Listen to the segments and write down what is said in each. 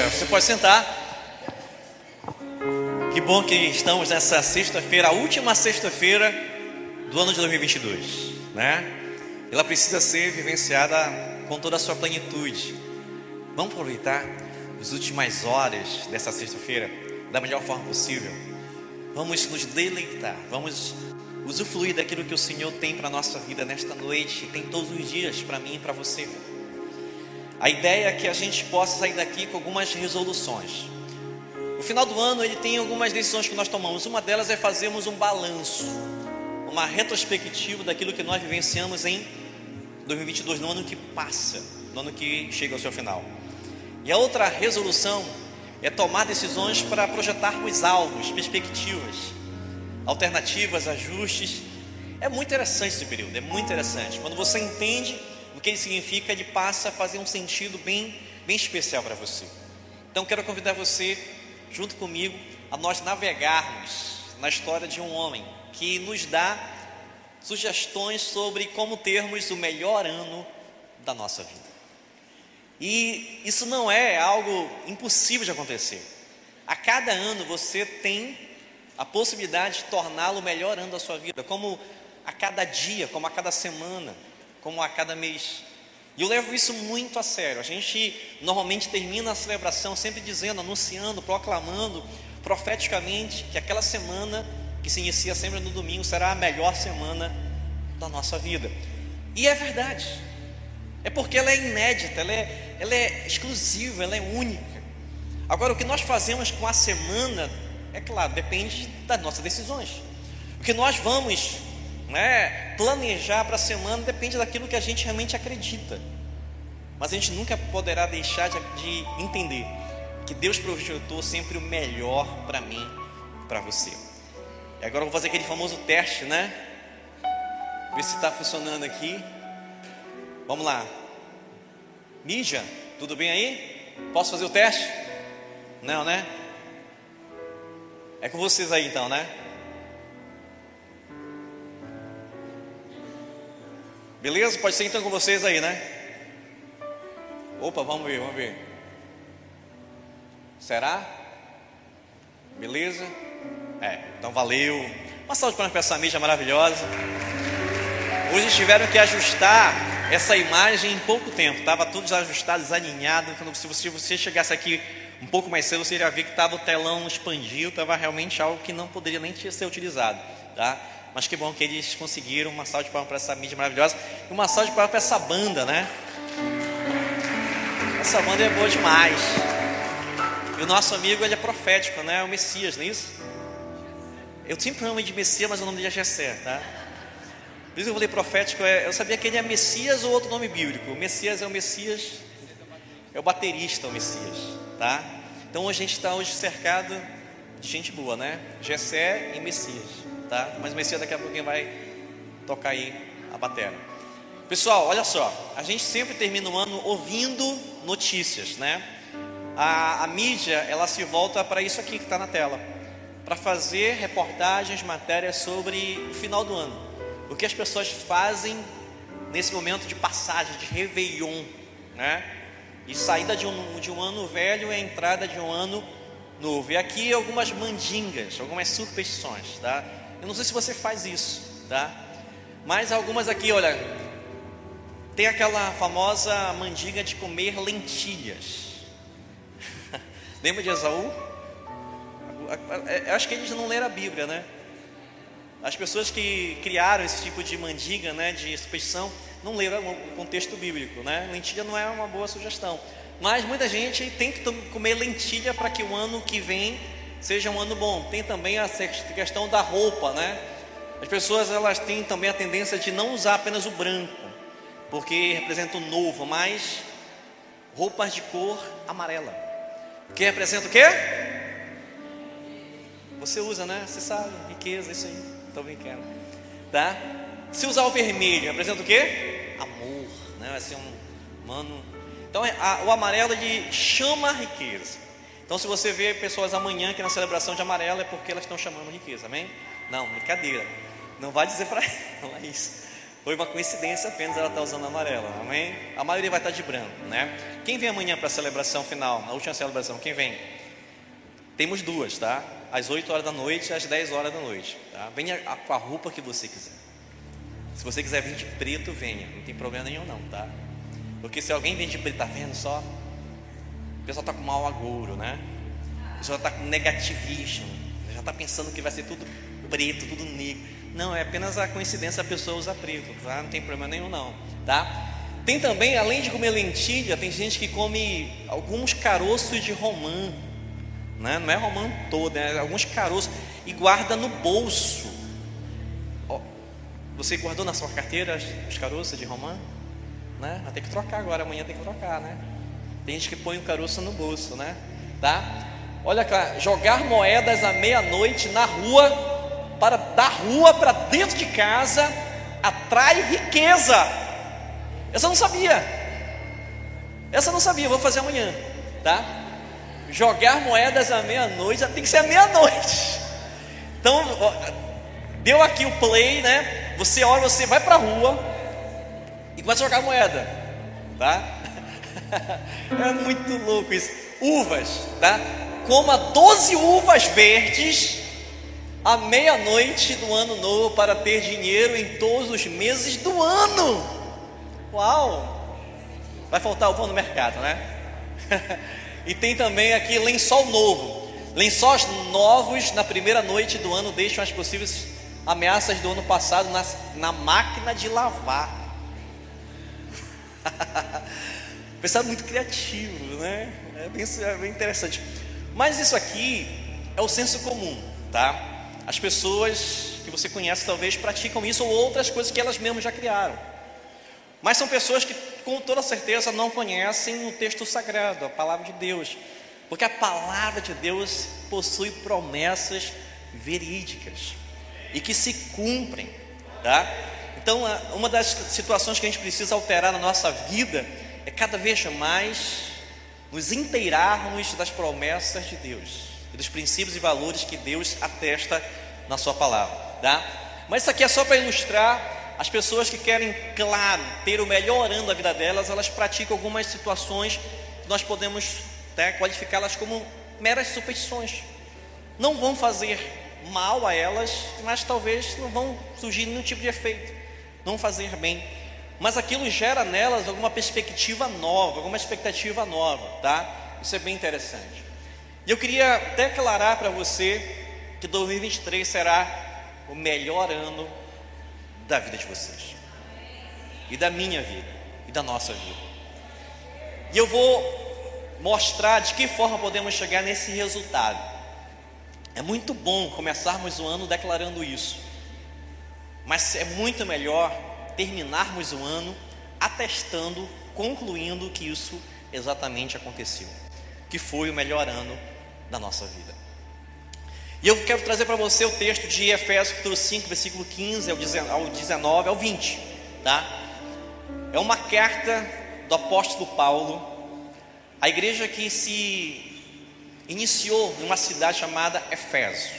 dia, você pode sentar. Que bom que estamos nessa sexta-feira, a última sexta-feira do ano de 2022, né? Ela precisa ser vivenciada com toda a sua plenitude. Vamos aproveitar as últimas horas dessa sexta-feira da melhor forma possível. Vamos nos deleitar, vamos usufruir daquilo que o Senhor tem para a nossa vida nesta noite, tem todos os dias para mim e para você. A ideia é que a gente possa sair daqui com algumas resoluções. No final do ano, ele tem algumas decisões que nós tomamos. Uma delas é fazermos um balanço, uma retrospectiva daquilo que nós vivenciamos em 2022, no ano que passa, no ano que chega ao seu final. E a outra resolução é tomar decisões para projetar os alvos, perspectivas, alternativas, ajustes. É muito interessante esse período, é muito interessante. Quando você entende o que ele significa, ele passa a fazer um sentido bem, bem especial para você. Então quero convidar você, junto comigo, a nós navegarmos na história de um homem que nos dá sugestões sobre como termos o melhor ano da nossa vida. E isso não é algo impossível de acontecer. A cada ano você tem a possibilidade de torná-lo o melhor ano da sua vida, como a cada dia, como a cada semana como a cada mês. E eu levo isso muito a sério. A gente normalmente termina a celebração sempre dizendo, anunciando, proclamando profeticamente que aquela semana que se inicia sempre no domingo será a melhor semana da nossa vida. E é verdade. É porque ela é inédita, ela é, ela é exclusiva, ela é única. Agora, o que nós fazemos com a semana, é claro, depende das nossas decisões. O que nós vamos né? Planejar para a semana depende daquilo que a gente realmente acredita. Mas a gente nunca poderá deixar de, de entender que Deus projetou sempre o melhor para mim, para você. E agora eu vou fazer aquele famoso teste, né? Ver se está funcionando aqui. Vamos lá. Mídia, tudo bem aí? Posso fazer o teste? Não, né? É com vocês aí então, né? Beleza? Pode ser então com vocês aí, né? Opa, vamos ver, vamos ver. Será? Beleza? É, então valeu. Uma salva para essa mídia maravilhosa. Hoje tiveram que ajustar essa imagem em pouco tempo. Estava tudo desajustado, desalinhado. Então, se você, se você chegasse aqui um pouco mais cedo, você já viu que estava o telão expandido. Estava realmente algo que não poderia nem ser utilizado. Tá? Mas que bom que eles conseguiram. Uma salva de palmas para essa mídia maravilhosa. E uma salva de palmas para essa banda, né? Essa banda é boa demais. E o nosso amigo, ele é profético, né? É o Messias, não é isso? Eu sempre amo de Messias, mas o nome dele é Gessé, tá? Por isso que eu falei profético, é, eu sabia que ele é Messias ou outro nome bíblico. O Messias é o Messias, é o baterista, o Messias, tá? Então a gente está hoje cercado de gente boa, né? Gessé e Messias tá? Mas o Messias daqui a pouquinho vai tocar aí a bateria. Pessoal, olha só, a gente sempre termina o ano ouvindo notícias, né? A, a mídia, ela se volta para isso aqui que está na tela, para fazer reportagens, matérias sobre o final do ano, o que as pessoas fazem nesse momento de passagem, de Réveillon, né? E saída de um, de um ano velho e entrada de um ano novo. E aqui algumas mandingas, algumas superstições, tá? Eu não sei se você faz isso, tá? Mas algumas aqui, olha, tem aquela famosa mandiga de comer lentilhas. Lembra de Esaú? Acho que eles não leram a Bíblia, né? As pessoas que criaram esse tipo de mandiga, né, de superstição, não leram o contexto bíblico, né? Lentilha não é uma boa sugestão. Mas muita gente tem que comer lentilha para que o ano que vem seja um ano bom. Tem também a questão da roupa, né? As pessoas elas têm também a tendência de não usar apenas o branco, porque representa o novo, mas roupas de cor amarela. Que representa o quê? Você usa, né? Você sabe, riqueza, isso aí. Estou brincando. Tá? Se usar o vermelho, representa o quê? Amor, né? Vai ser um mano. Então, a, o amarelo ele chama a riqueza. Então, se você vê pessoas amanhã que na celebração de amarelo é porque elas estão chamando riqueza, amém? Não, brincadeira. Não vai dizer para ela isso, Foi uma coincidência apenas ela estar usando amarela, amém? A maioria vai estar de branco, né? Quem vem amanhã para a celebração final, a última celebração, quem vem? Temos duas, tá? Às 8 horas da noite e às 10 horas da noite, tá? Venha com a roupa que você quiser. Se você quiser vir de preto, venha, não tem problema nenhum não, tá? Porque se alguém vem de preto, tá vendo só? Pessoal está com mau agouro, né? O pessoal está com negativismo, já está pensando que vai ser tudo preto, tudo negro. Não, é apenas a coincidência a pessoa usar preto, tá? Não tem problema nenhum não, tá? Tem também, além de comer lentilha, tem gente que come alguns caroços de romã, né? Não é romã todo, é alguns caroços e guarda no bolso. Você guardou na sua carteira os caroços de romã? Né? Vai ter que trocar agora, amanhã tem que trocar, né? Tem gente que põe o caroço no bolso, né? Tá? Olha cá, jogar moedas à meia-noite na rua, para da rua para dentro de casa, atrai riqueza. Essa eu não sabia. Essa eu não sabia, vou fazer amanhã, tá? Jogar moedas à meia-noite, tem que ser à meia-noite. Então, deu aqui o play, né? Você olha, você vai para a rua e a jogar moeda, tá? É muito louco isso. Uvas, tá? Coma 12 uvas verdes à meia-noite do ano novo para ter dinheiro em todos os meses do ano. Uau! Vai faltar pão no mercado, né? e tem também aqui lençol novo. Lençóis novos na primeira noite do ano deixam as possíveis ameaças do ano passado na, na máquina de lavar. Pensar muito criativo, né? É bem, é bem interessante. Mas isso aqui é o senso comum, tá? As pessoas que você conhece talvez praticam isso ou outras coisas que elas mesmas já criaram. Mas são pessoas que com toda certeza não conhecem o texto sagrado, a palavra de Deus. Porque a palavra de Deus possui promessas verídicas e que se cumprem, tá? Então, uma das situações que a gente precisa alterar na nossa vida é cada vez mais nos inteirarmos das promessas de Deus e dos princípios e valores que Deus atesta na Sua palavra, tá? Mas isso aqui é só para ilustrar as pessoas que querem, claro, ter o melhor ano da vida delas, elas praticam algumas situações que nós podemos né, qualificá-las como meras superstições. Não vão fazer mal a elas, mas talvez não vão surgir nenhum tipo de efeito, não fazer bem. Mas aquilo gera nelas alguma perspectiva nova, alguma expectativa nova, tá? Isso é bem interessante. E eu queria declarar para você que 2023 será o melhor ano da vida de vocês, e da minha vida, e da nossa vida. E eu vou mostrar de que forma podemos chegar nesse resultado. É muito bom começarmos o ano declarando isso, mas é muito melhor terminarmos o ano atestando, concluindo que isso exatamente aconteceu, que foi o melhor ano da nossa vida. E eu quero trazer para você o texto de Efésios capítulo 5, versículo 15 ao 19 ao 20, tá? É uma carta do apóstolo Paulo à igreja que se iniciou em uma cidade chamada Efésio.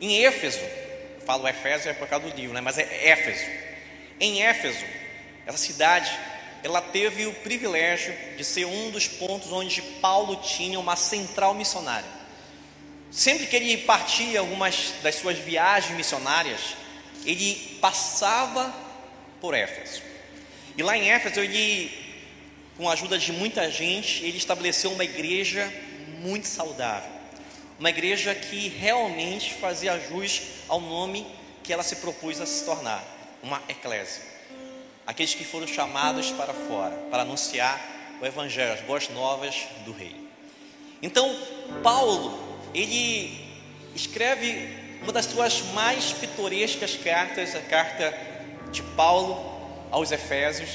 Em Éfeso, falo Efésio é por causa do livro, né? mas é Éfeso. Em Éfeso, essa cidade, ela teve o privilégio de ser um dos pontos onde Paulo tinha uma central missionária. Sempre que ele partia algumas das suas viagens missionárias, ele passava por Éfeso. E lá em Éfeso, ele, com a ajuda de muita gente, ele estabeleceu uma igreja muito saudável. Uma igreja que realmente fazia jus ao nome que ela se propôs a se tornar, uma eclésia. Aqueles que foram chamados para fora, para anunciar o evangelho, as boas novas do rei. Então, Paulo, ele escreve uma das suas mais pitorescas cartas, a carta de Paulo aos Efésios,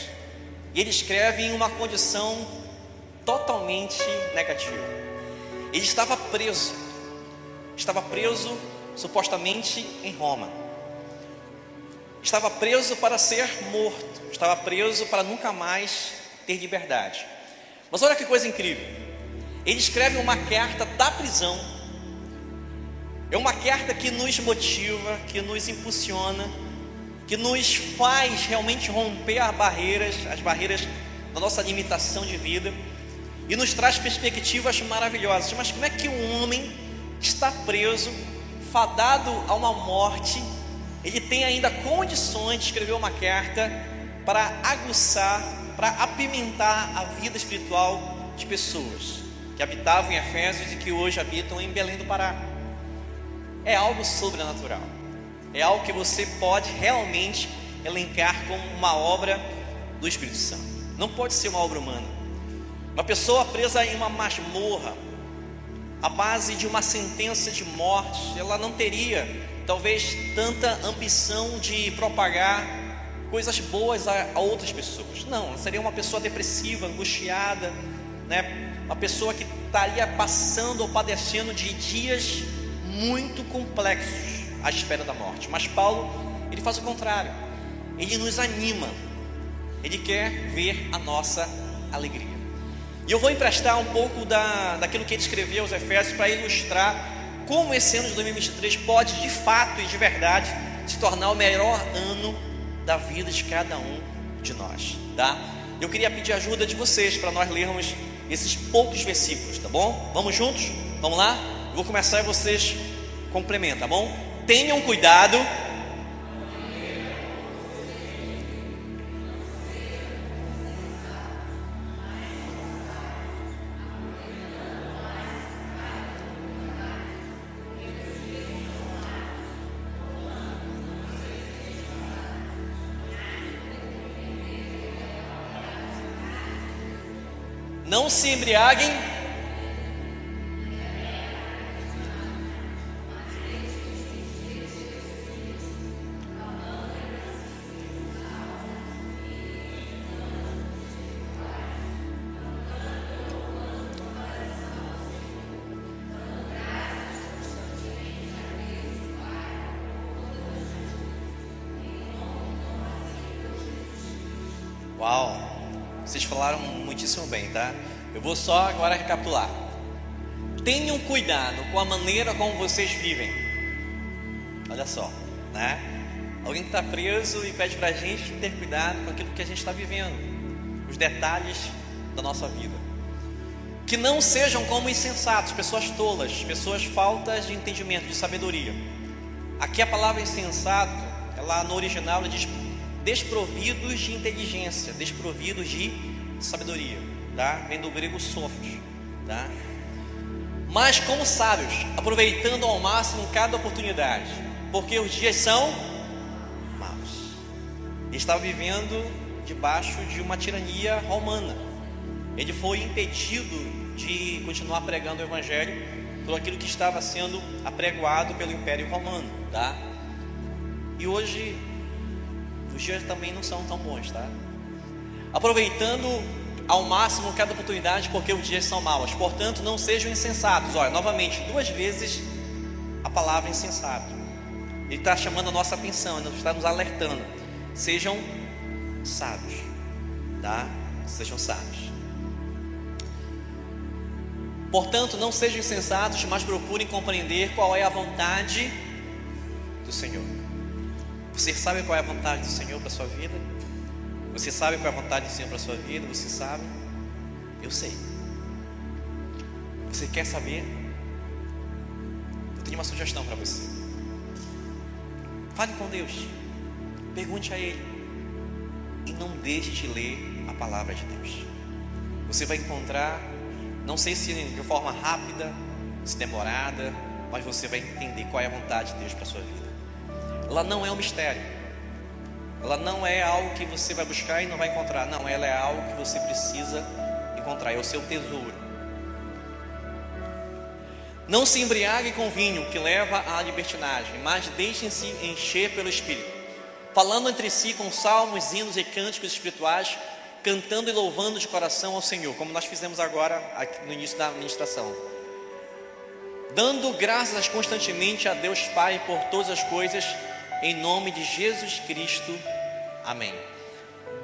e ele escreve em uma condição totalmente negativa. Ele estava preso, estava preso supostamente em Roma, estava preso para ser morto, estava preso para nunca mais ter liberdade. Mas olha que coisa incrível, ele escreve uma carta da prisão, é uma carta que nos motiva, que nos impulsiona que nos faz realmente romper as barreiras, as barreiras da nossa limitação de vida e nos traz perspectivas maravilhosas. Mas como é que um homem está preso, fadado a uma morte, ele tem ainda condições de escrever uma carta para aguçar, para apimentar a vida espiritual de pessoas que habitavam em Efésios e que hoje habitam em Belém do Pará? É algo sobrenatural. É algo que você pode realmente elencar como uma obra do Espírito Santo. Não pode ser uma obra humana. Uma pessoa presa em uma masmorra, à base de uma sentença de morte, ela não teria, talvez, tanta ambição de propagar coisas boas a, a outras pessoas. Não, seria uma pessoa depressiva, angustiada, né? uma pessoa que estaria passando ou padecendo de dias muito complexos à espera da morte. Mas Paulo, ele faz o contrário. Ele nos anima. Ele quer ver a nossa alegria. E eu vou emprestar um pouco da, daquilo que ele escreveu aos Efésios para ilustrar como esse ano de 2023 pode, de fato e de verdade, se tornar o melhor ano da vida de cada um de nós, tá? Eu queria pedir ajuda de vocês para nós lermos esses poucos versículos, tá bom? Vamos juntos? Vamos lá? Eu vou começar e vocês complementam, tá bom? Tenham cuidado Não se embriaguem. Uau, vocês falaram muitíssimo bem, tá? Vou só agora recapitular. Tenham cuidado com a maneira como vocês vivem. Olha só, né? Alguém que está preso e pede para a gente ter cuidado com aquilo que a gente está vivendo, os detalhes da nossa vida. Que não sejam como insensatos, pessoas tolas, pessoas faltas de entendimento, de sabedoria. Aqui a palavra insensato, ela no original ela diz desprovidos de inteligência, desprovidos de sabedoria tá? Vem do grego sofos, tá? Mas como sábios, aproveitando ao máximo cada oportunidade, porque os dias são maus. Ele estava vivendo debaixo de uma tirania romana. Ele foi impedido de continuar pregando o evangelho por aquilo que estava sendo apregoado pelo Império Romano, tá? E hoje os dias também não são tão bons, tá? Aproveitando ao máximo cada oportunidade, porque os dias são maus. Portanto, não sejam insensatos. Olha, novamente, duas vezes a palavra insensato. Ele está chamando a nossa atenção, ele está nos alertando. Sejam sábios, tá? Sejam sábios. Portanto, não sejam insensatos, mas procurem compreender qual é a vontade do Senhor. Você sabe qual é a vontade do Senhor para a sua vida? Você sabe qual é a vontade do Senhor para a sua vida? Você sabe? Eu sei. Você quer saber? Eu tenho uma sugestão para você. Fale com Deus. Pergunte a Ele. E não deixe de ler a palavra de Deus. Você vai encontrar, não sei se de forma rápida, se demorada, mas você vai entender qual é a vontade de Deus para a sua vida. Ela não é um mistério. Ela não é algo que você vai buscar e não vai encontrar. Não, ela é algo que você precisa encontrar. É o seu tesouro. Não se embriague com vinho que leva à libertinagem, mas deixem-se encher pelo Espírito, falando entre si com salmos, hinos e cânticos espirituais, cantando e louvando de coração ao Senhor, como nós fizemos agora no início da administração. Dando graças constantemente a Deus Pai por todas as coisas em nome de Jesus Cristo. Amém.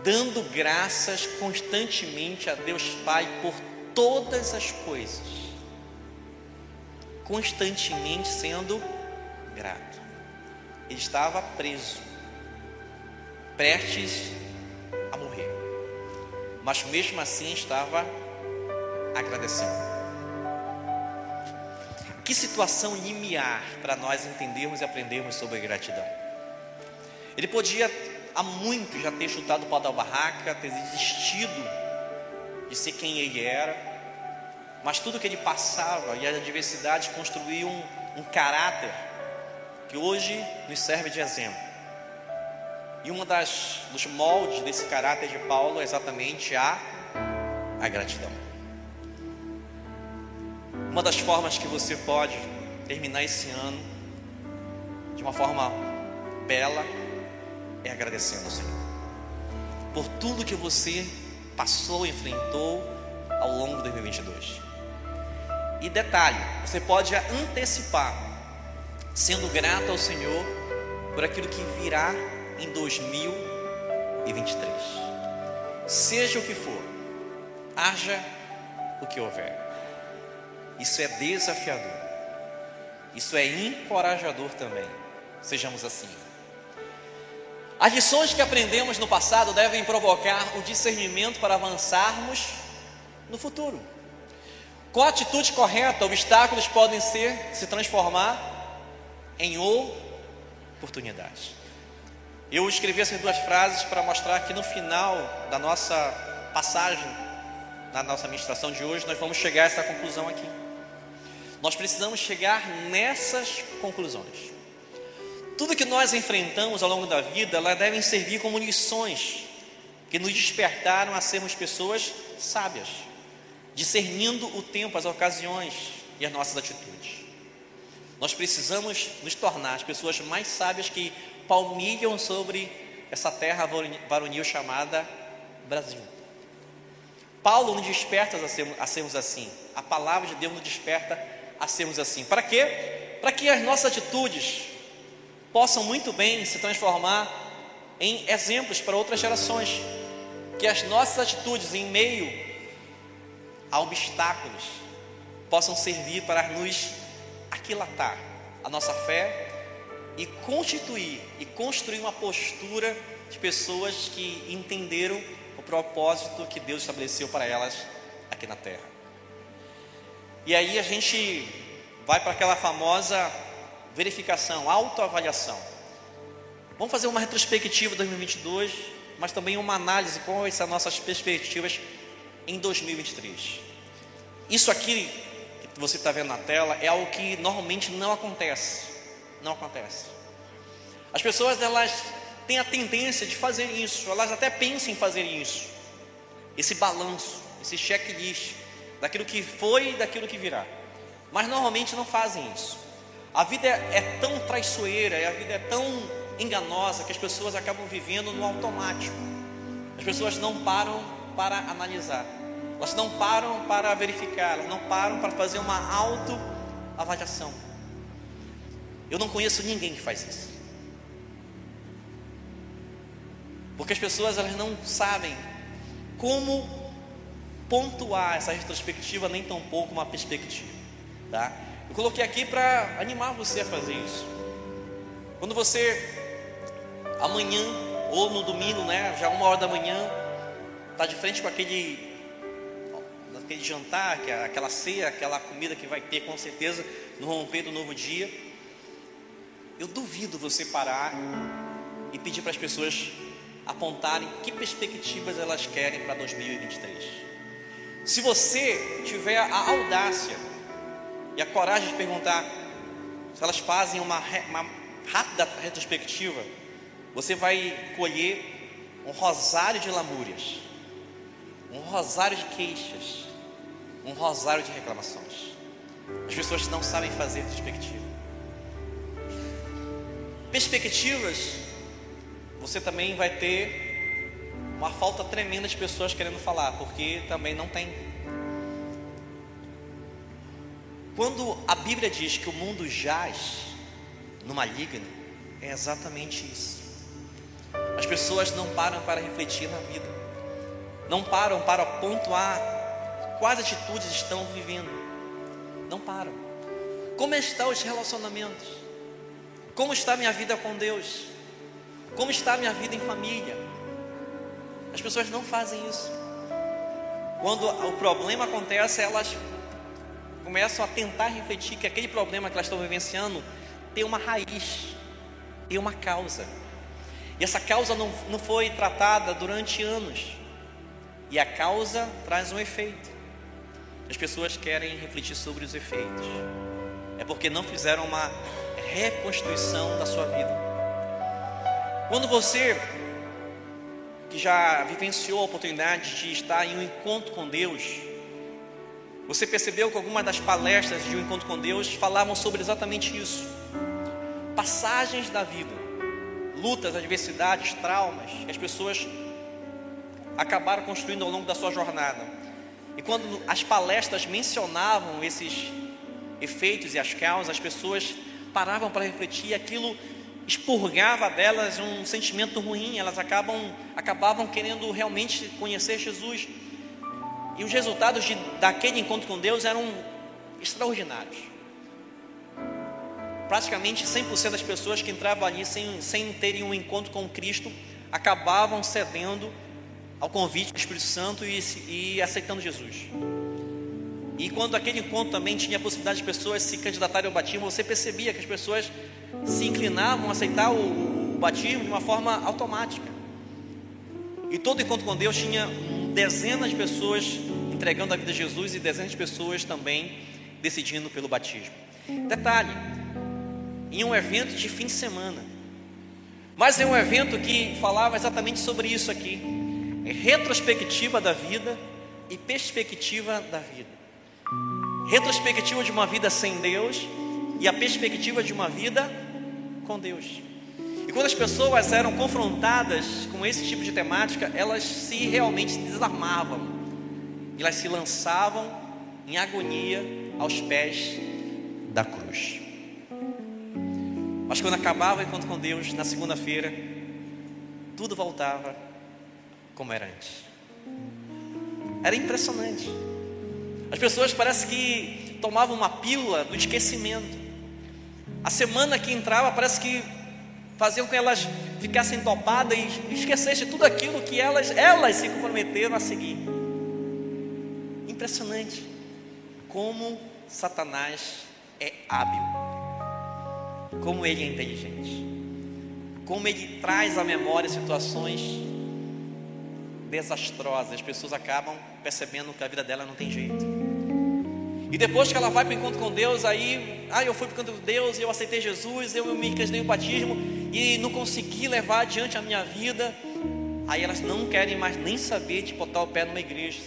Dando graças constantemente a Deus Pai por todas as coisas. Constantemente sendo grato. Ele estava preso. prestes a morrer, mas mesmo assim estava agradecendo. Que situação limiar para nós entendermos e aprendermos sobre gratidão. Ele podia há muito já ter chutado o pau da barraca, ter desistido de ser quem ele era, mas tudo que ele passava e as adversidades construíam um, um caráter que hoje nos serve de exemplo. E das dos moldes desse caráter de Paulo é exatamente a, a gratidão. Uma das formas que você pode terminar esse ano de uma forma bela é agradecendo ao Senhor por tudo que você passou enfrentou ao longo de 2022. E detalhe, você pode antecipar sendo grato ao Senhor por aquilo que virá em 2023. Seja o que for, haja o que houver. Isso é desafiador. Isso é encorajador também. Sejamos assim. As lições que aprendemos no passado devem provocar o discernimento para avançarmos no futuro. Com a atitude correta, obstáculos podem ser se transformar em oportunidades. Eu escrevi essas duas frases para mostrar que no final da nossa passagem, na nossa ministração de hoje, nós vamos chegar a essa conclusão aqui. Nós precisamos chegar nessas conclusões. Tudo que nós enfrentamos ao longo da vida, elas devem servir como lições que nos despertaram a sermos pessoas sábias, discernindo o tempo, as ocasiões e as nossas atitudes. Nós precisamos nos tornar as pessoas mais sábias que palmilham sobre essa terra varonil chamada Brasil. Paulo nos desperta a a sermos assim. A palavra de Deus nos desperta a sermos assim. Para quê? Para que as nossas atitudes possam muito bem se transformar em exemplos para outras gerações. Que as nossas atitudes em meio a obstáculos possam servir para nos aquilatar a nossa fé e constituir e construir uma postura de pessoas que entenderam o propósito que Deus estabeleceu para elas aqui na terra. E aí a gente vai para aquela famosa verificação, autoavaliação. Vamos fazer uma retrospectiva de 2022, mas também uma análise com essas nossas perspectivas em 2023. Isso aqui que você está vendo na tela é algo que normalmente não acontece. Não acontece. As pessoas elas têm a tendência de fazer isso, elas até pensam em fazer isso. Esse balanço, esse checklist daquilo que foi e daquilo que virá. Mas normalmente não fazem isso. A vida é tão traiçoeira, a vida é tão enganosa que as pessoas acabam vivendo no automático. As pessoas não param para analisar, elas não param para verificar, elas não param para fazer uma autoavaliação. Eu não conheço ninguém que faz isso. Porque as pessoas elas não sabem como pontuar essa retrospectiva, nem tão pouco uma perspectiva. Tá? Coloquei aqui para animar você a fazer isso. Quando você amanhã ou no domingo, né, já uma hora da manhã, está de frente com aquele aquele jantar, é aquela ceia, aquela comida que vai ter com certeza no romper do novo dia. Eu duvido você parar e pedir para as pessoas apontarem que perspectivas elas querem para 2023. Se você tiver a audácia e a coragem de perguntar se elas fazem uma, uma rápida retrospectiva, você vai colher um rosário de lamúrias, um rosário de queixas, um rosário de reclamações. As pessoas não sabem fazer perspectiva. Perspectivas, você também vai ter uma falta tremenda de pessoas querendo falar, porque também não tem. Quando a Bíblia diz que o mundo jaz no maligno, é exatamente isso. As pessoas não param para refletir na vida, não param para pontuar quais atitudes estão vivendo, não param. Como estão os relacionamentos? Como está minha vida com Deus? Como está a minha vida em família? As pessoas não fazem isso. Quando o problema acontece, elas começam a tentar refletir que aquele problema que elas estão vivenciando tem uma raiz, tem uma causa. E essa causa não, não foi tratada durante anos. E a causa traz um efeito. As pessoas querem refletir sobre os efeitos. É porque não fizeram uma reconstituição da sua vida. Quando você que já vivenciou a oportunidade de estar em um encontro com Deus, você percebeu que algumas das palestras de um encontro com Deus falavam sobre exatamente isso. Passagens da vida, lutas, adversidades, traumas que as pessoas acabaram construindo ao longo da sua jornada. E quando as palestras mencionavam esses efeitos e as causas, as pessoas paravam para refletir e aquilo expurgava delas um sentimento ruim, elas acabam, acabavam querendo realmente conhecer Jesus. E os resultados de, daquele encontro com Deus eram extraordinários. Praticamente 100% das pessoas que entravam ali sem, sem terem um encontro com Cristo acabavam cedendo ao convite do Espírito Santo e, e aceitando Jesus. E quando aquele encontro também tinha a possibilidade de pessoas se candidatarem ao batismo, você percebia que as pessoas se inclinavam a aceitar o, o batismo de uma forma automática. E todo encontro com Deus tinha dezenas de pessoas entregando a vida a Jesus e dezenas de pessoas também decidindo pelo batismo. Detalhe, em um evento de fim de semana. Mas é um evento que falava exatamente sobre isso aqui: retrospectiva da vida e perspectiva da vida. Retrospectiva de uma vida sem Deus e a perspectiva de uma vida com Deus. E quando as pessoas eram confrontadas com esse tipo de temática, elas se realmente desarmavam, elas se lançavam em agonia aos pés da cruz. Mas quando acabava o encontro com Deus, na segunda-feira, tudo voltava como era antes. Era impressionante. As pessoas parece que tomavam uma pílula do esquecimento. A semana que entrava parece que faziam com que elas ficassem topadas e esquecessem tudo aquilo que elas, elas se comprometeram a seguir. Impressionante como Satanás é hábil, como ele é inteligente, como ele traz à memória situações desastrosas. As pessoas acabam percebendo que a vida dela não tem jeito. E depois que ela vai para o encontro com Deus, aí, ah, eu fui para o encontro com Deus, eu aceitei Jesus, eu me casei o batismo e não consegui levar adiante a minha vida. Aí elas não querem mais nem saber de botar o pé numa igreja,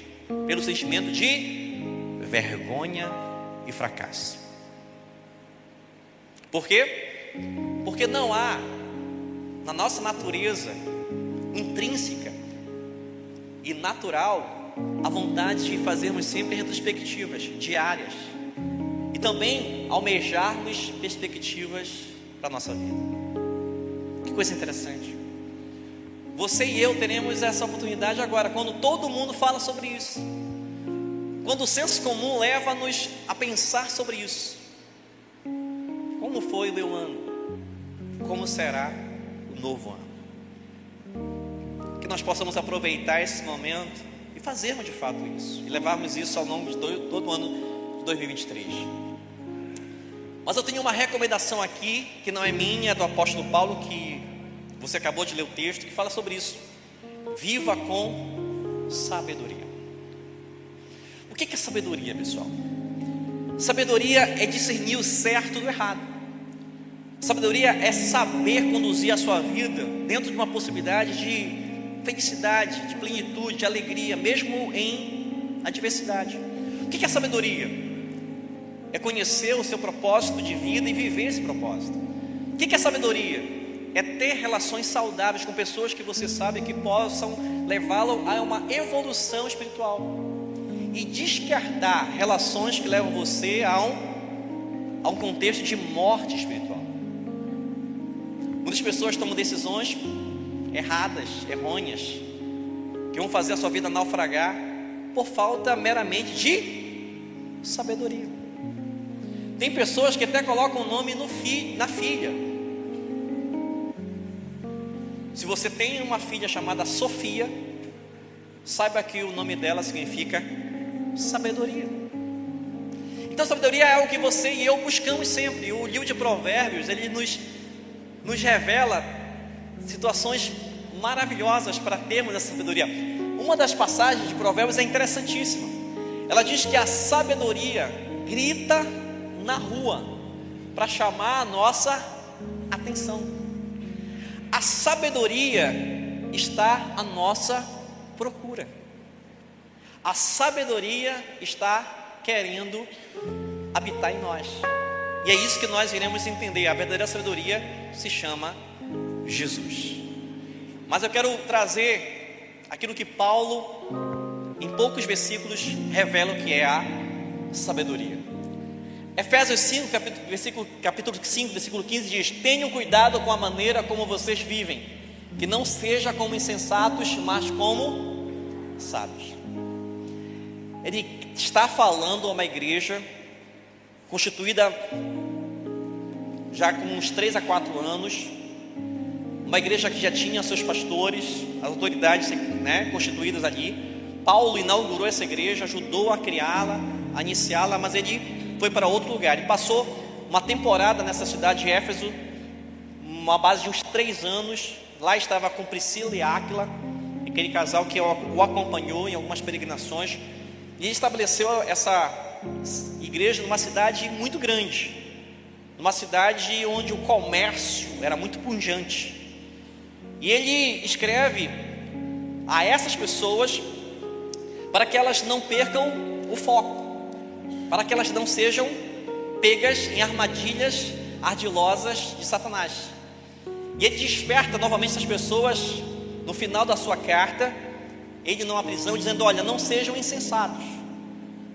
pelo sentimento de vergonha e fracasso. Por quê? Porque não há na nossa natureza intrínseca e natural a vontade de fazermos sempre retrospectivas diárias e também almejarmos perspectivas para a nossa vida. Coisa interessante. Você e eu teremos essa oportunidade agora, quando todo mundo fala sobre isso. Quando o senso comum leva-nos a pensar sobre isso. Como foi o meu ano? Como será o novo ano? Que nós possamos aproveitar esse momento fazermos de fato isso e levarmos isso ao longo de todo, todo o ano de 2023. Mas eu tenho uma recomendação aqui, que não é minha, é do apóstolo Paulo, que você acabou de ler o texto, que fala sobre isso. Viva com sabedoria. O que é sabedoria, pessoal? Sabedoria é discernir o certo do errado. Sabedoria é saber conduzir a sua vida dentro de uma possibilidade de felicidade, de plenitude, de alegria, mesmo em adversidade. O que é sabedoria? É conhecer o seu propósito de vida e viver esse propósito. O que é sabedoria? É ter relações saudáveis com pessoas que você sabe que possam levá-lo a uma evolução espiritual e descartar relações que levam você a um, a um contexto de morte espiritual. Muitas pessoas tomam decisões erradas, errôneas, que vão fazer a sua vida naufragar por falta meramente de sabedoria. Tem pessoas que até colocam o nome no fi, na filha. Se você tem uma filha chamada Sofia, saiba que o nome dela significa sabedoria. Então, sabedoria é algo que você e eu buscamos sempre. O livro de Provérbios, ele nos, nos revela situações maravilhosas para termos essa sabedoria. Uma das passagens de Provérbios é interessantíssima. Ela diz que a sabedoria grita na rua para chamar a nossa atenção. A sabedoria está à nossa procura. A sabedoria está querendo habitar em nós. E é isso que nós iremos entender. A verdadeira sabedoria se chama Jesus. Mas eu quero trazer aquilo que Paulo, em poucos versículos, revela que é a sabedoria. Efésios 5, capítulo, versículo, capítulo 5, versículo 15 diz: Tenham cuidado com a maneira como vocês vivem, que não seja como insensatos, mas como sábios. Ele está falando a uma igreja constituída já com uns 3 a 4 anos, uma igreja que já tinha seus pastores, as autoridades né, constituídas ali. Paulo inaugurou essa igreja, ajudou a criá-la, a iniciá-la, mas ele foi para outro lugar. Ele passou uma temporada nessa cidade de Éfeso, uma base de uns três anos. Lá estava com Priscila e Áquila, aquele casal que o acompanhou em algumas peregrinações. E ele estabeleceu essa igreja numa cidade muito grande, numa cidade onde o comércio era muito pungente. E ele escreve a essas pessoas para que elas não percam o foco, para que elas não sejam pegas em armadilhas ardilosas de Satanás. E ele desperta novamente essas pessoas no final da sua carta, ele não prisão, dizendo: Olha, não sejam insensatos,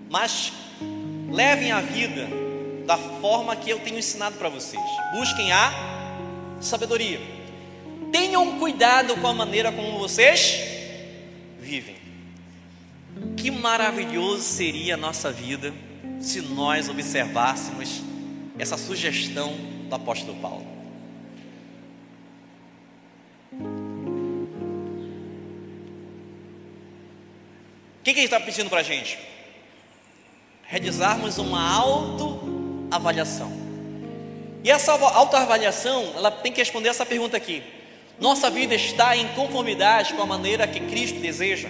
mas levem a vida da forma que eu tenho ensinado para vocês. Busquem a sabedoria. Tenham cuidado com a maneira como vocês vivem. Que maravilhoso seria a nossa vida se nós observássemos essa sugestão do apóstolo Paulo. O que, que ele está pedindo para a gente? Realizarmos uma autoavaliação. E essa autoavaliação, ela tem que responder essa pergunta aqui: nossa vida está em conformidade com a maneira que Cristo deseja?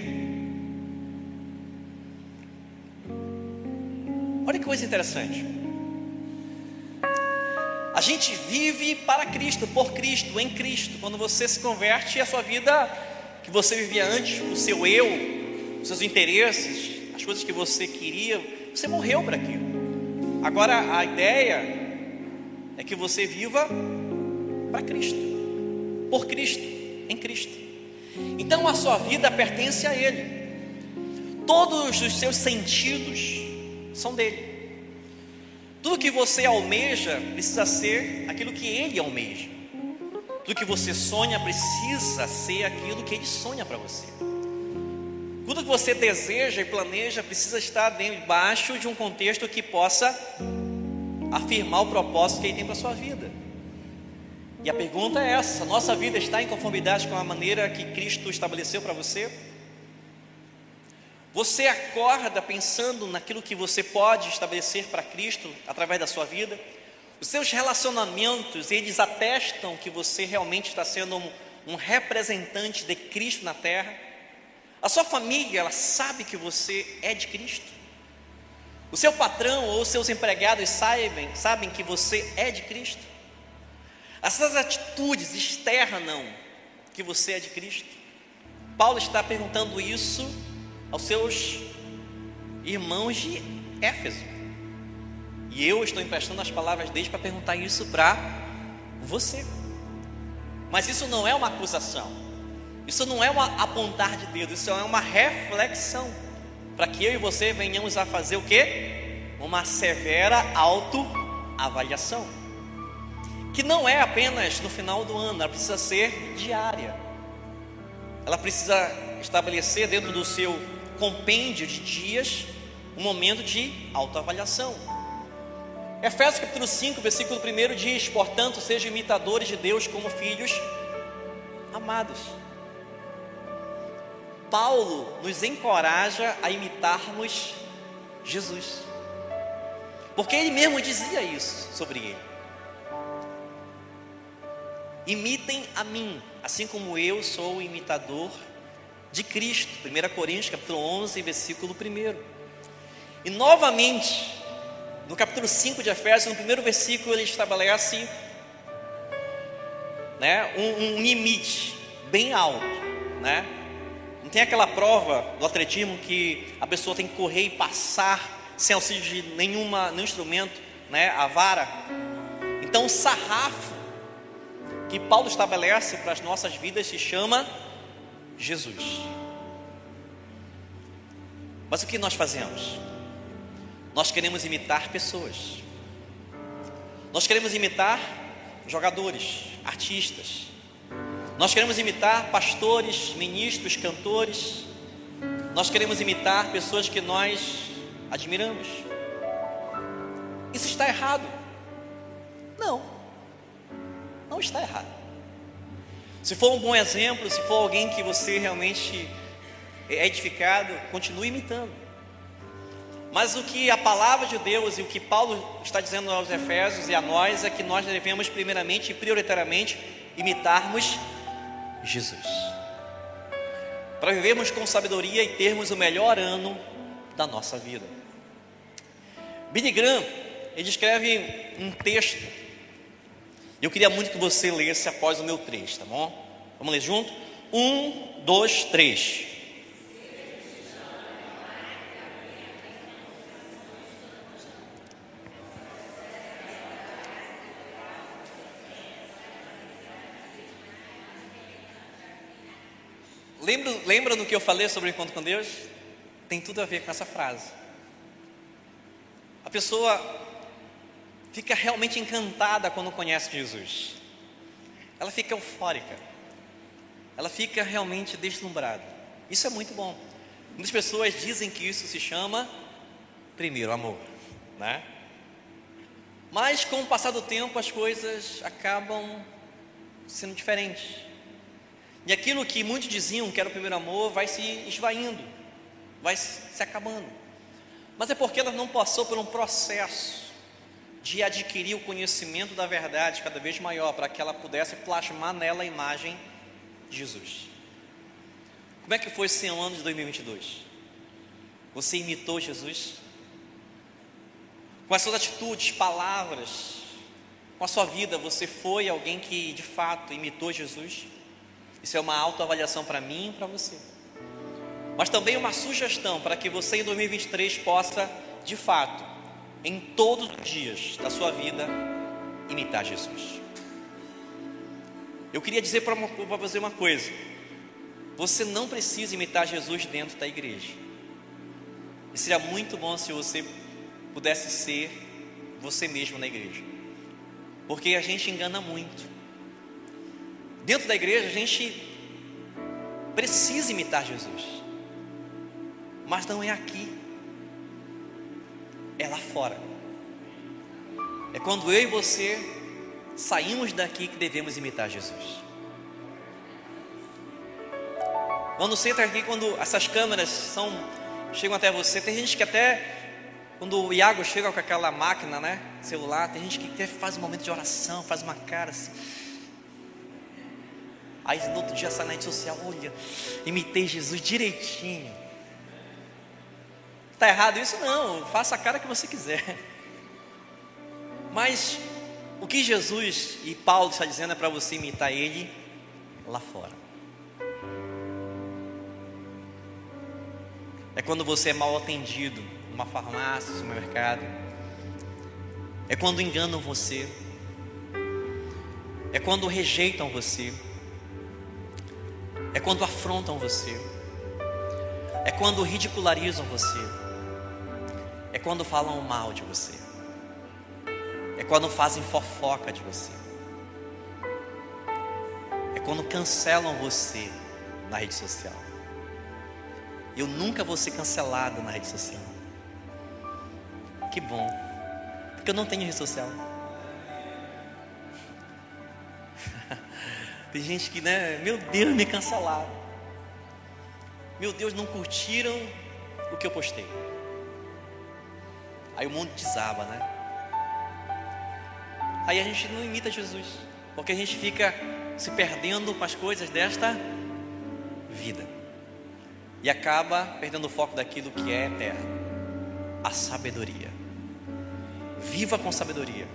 Olha que coisa interessante. A gente vive para Cristo, por Cristo, em Cristo. Quando você se converte, a sua vida que você vivia antes, o seu eu, os seus interesses, as coisas que você queria, você morreu para aquilo. Agora a ideia é que você viva para Cristo por Cristo, em Cristo. Então a sua vida pertence a Ele. Todos os seus sentidos são dele. Tudo que você almeja precisa ser aquilo que Ele almeja. Tudo que você sonha precisa ser aquilo que Ele sonha para você. Tudo que você deseja e planeja precisa estar debaixo de um contexto que possa afirmar o propósito que Ele tem para a sua vida. E a pergunta é essa: nossa vida está em conformidade com a maneira que Cristo estabeleceu para você? Você acorda pensando naquilo que você pode estabelecer para Cristo através da sua vida? Os seus relacionamentos, eles atestam que você realmente está sendo um, um representante de Cristo na terra? A sua família, ela sabe que você é de Cristo? O seu patrão ou seus empregados sabem, sabem que você é de Cristo? Essas atitudes externam que você é de Cristo. Paulo está perguntando isso aos seus irmãos de Éfeso. E eu estou emprestando as palavras deles para perguntar isso para você. Mas isso não é uma acusação. Isso não é um apontar de dedo, isso é uma reflexão para que eu e você venhamos a fazer o que? Uma severa autoavaliação que não é apenas no final do ano, ela precisa ser diária. Ela precisa estabelecer dentro do seu compêndio de dias um momento de autoavaliação. Efésios capítulo 5, versículo 1 diz: Portanto, sejam imitadores de Deus como filhos Amados, Paulo nos encoraja a imitarmos Jesus. Porque ele mesmo dizia isso sobre ele. Imitem a mim, assim como eu sou imitador de Cristo. 1 Coríntios, capítulo 11, versículo 1. E novamente, no capítulo 5 de Efésios, no primeiro versículo, ele estabelece né, um, um limite bem alto, né? Não tem aquela prova do atletismo que a pessoa tem que correr e passar sem auxílio de nenhuma, nenhum instrumento, né, a vara. Então, o sarrafo que Paulo estabelece para as nossas vidas se chama Jesus. Mas o que nós fazemos? Nós queremos imitar pessoas. Nós queremos imitar jogadores, artistas. Nós queremos imitar pastores, ministros, cantores. Nós queremos imitar pessoas que nós admiramos. Isso está errado? Não, não está errado. Se for um bom exemplo, se for alguém que você realmente é edificado, continue imitando. Mas o que a palavra de Deus e o que Paulo está dizendo aos Efésios e a nós é que nós devemos, primeiramente e prioritariamente, imitarmos Jesus. Para vivermos com sabedoria e termos o melhor ano da nossa vida. Billy Graham, ele escreve um texto. Eu queria muito que você lesse após o meu trecho, tá bom? Vamos ler junto? Um, dois, três. Lembra, lembra do que eu falei sobre o encontro com Deus? Tem tudo a ver com essa frase pessoa fica realmente encantada quando conhece Jesus. Ela fica eufórica. Ela fica realmente deslumbrada. Isso é muito bom. Muitas pessoas dizem que isso se chama primeiro amor, né? Mas com o passar do tempo as coisas acabam sendo diferentes. E aquilo que muitos diziam que era o primeiro amor vai se esvaindo, vai se acabando mas é porque ela não passou por um processo de adquirir o conhecimento da verdade cada vez maior, para que ela pudesse plasmar nela a imagem de Jesus. Como é que foi esse ano de 2022? Você imitou Jesus? Com as suas atitudes, palavras, com a sua vida, você foi alguém que de fato imitou Jesus? Isso é uma autoavaliação para mim e para você mas também uma sugestão para que você em 2023 possa, de fato, em todos os dias da sua vida, imitar Jesus. Eu queria dizer para você uma coisa: você não precisa imitar Jesus dentro da igreja. E seria muito bom se você pudesse ser você mesmo na igreja, porque a gente engana muito. Dentro da igreja, a gente precisa imitar Jesus mas não é aqui, é lá fora. É quando eu e você saímos daqui que devemos imitar Jesus. Quando você entra aqui, quando essas câmeras são, chegam até você, tem gente que até, quando o Iago chega com aquela máquina, né, celular, tem gente que até faz um momento de oração, faz uma cara assim. Aí no outro dia sai na rede social, olha, imitei Jesus direitinho. Está errado isso? Não, faça a cara que você quiser. Mas o que Jesus e Paulo está dizendo é para você imitar ele lá fora. É quando você é mal atendido numa farmácia, supermercado. É quando enganam você. É quando rejeitam você. É quando afrontam você. É quando ridicularizam você é quando falam mal de você, é quando fazem fofoca de você, é quando cancelam você na rede social. Eu nunca vou ser cancelado na rede social. Que bom, porque eu não tenho rede social. Tem gente que, né? Meu Deus, me cancelaram. Meu Deus, não curtiram o que eu postei. Aí o mundo desaba, né? Aí a gente não imita Jesus, porque a gente fica se perdendo com as coisas desta vida e acaba perdendo o foco daquilo que é eterno a sabedoria. Viva com sabedoria,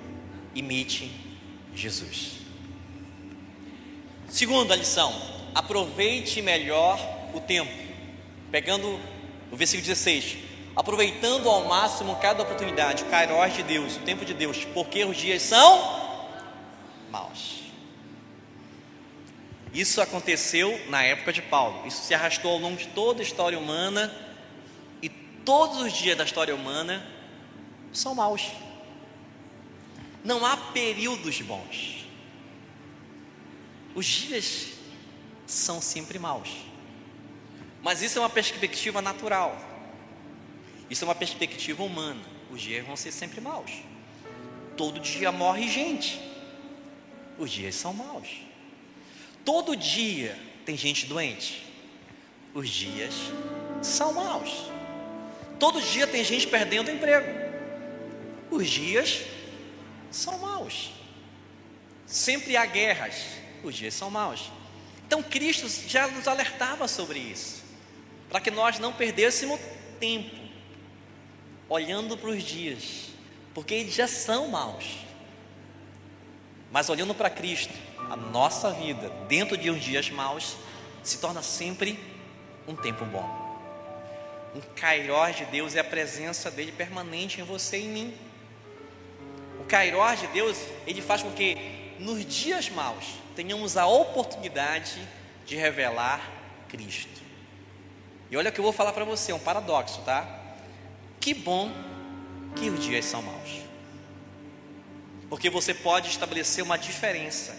imite Jesus. Segunda lição: aproveite melhor o tempo. Pegando o versículo 16: aproveitando ao máximo cada oportunidade, o kairos de Deus, o tempo de Deus, porque os dias são maus. Isso aconteceu na época de Paulo, isso se arrastou ao longo de toda a história humana, e todos os dias da história humana são maus. Não há períodos bons. Os dias são sempre maus. Mas isso é uma perspectiva natural. Isso é uma perspectiva humana. Os dias vão ser sempre maus. Todo dia morre gente. Os dias são maus. Todo dia tem gente doente. Os dias são maus. Todo dia tem gente perdendo emprego. Os dias são maus. Sempre há guerras. Os dias são maus. Então Cristo já nos alertava sobre isso, para que nós não perdêssemos tempo olhando para os dias, porque eles já são maus. Mas olhando para Cristo, a nossa vida, dentro de uns dias maus, se torna sempre um tempo bom. Um kairós de Deus é a presença dele permanente em você e em mim. O kairós de Deus, ele faz com que nos dias maus tenhamos a oportunidade de revelar Cristo. E olha o que eu vou falar para você, é um paradoxo, tá? Que bom que os dias são maus. Porque você pode estabelecer uma diferença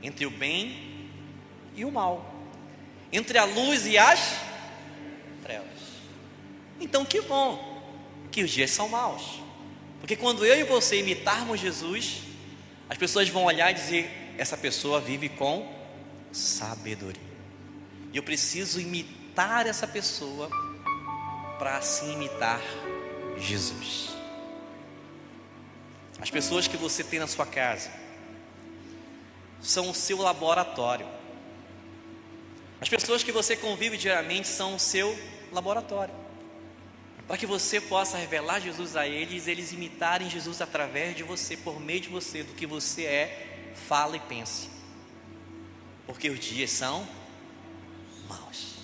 entre o bem e o mal, entre a luz e as trevas. Então, que bom que os dias são maus, porque quando eu e você imitarmos Jesus, as pessoas vão olhar e dizer: essa pessoa vive com sabedoria. E eu preciso imitar essa pessoa para assim imitar Jesus. As pessoas que você tem na sua casa são o seu laboratório. As pessoas que você convive diariamente são o seu laboratório. Para que você possa revelar Jesus a eles, eles imitarem Jesus através de você, por meio de você, do que você é, fala e pense. Porque os dias são maus.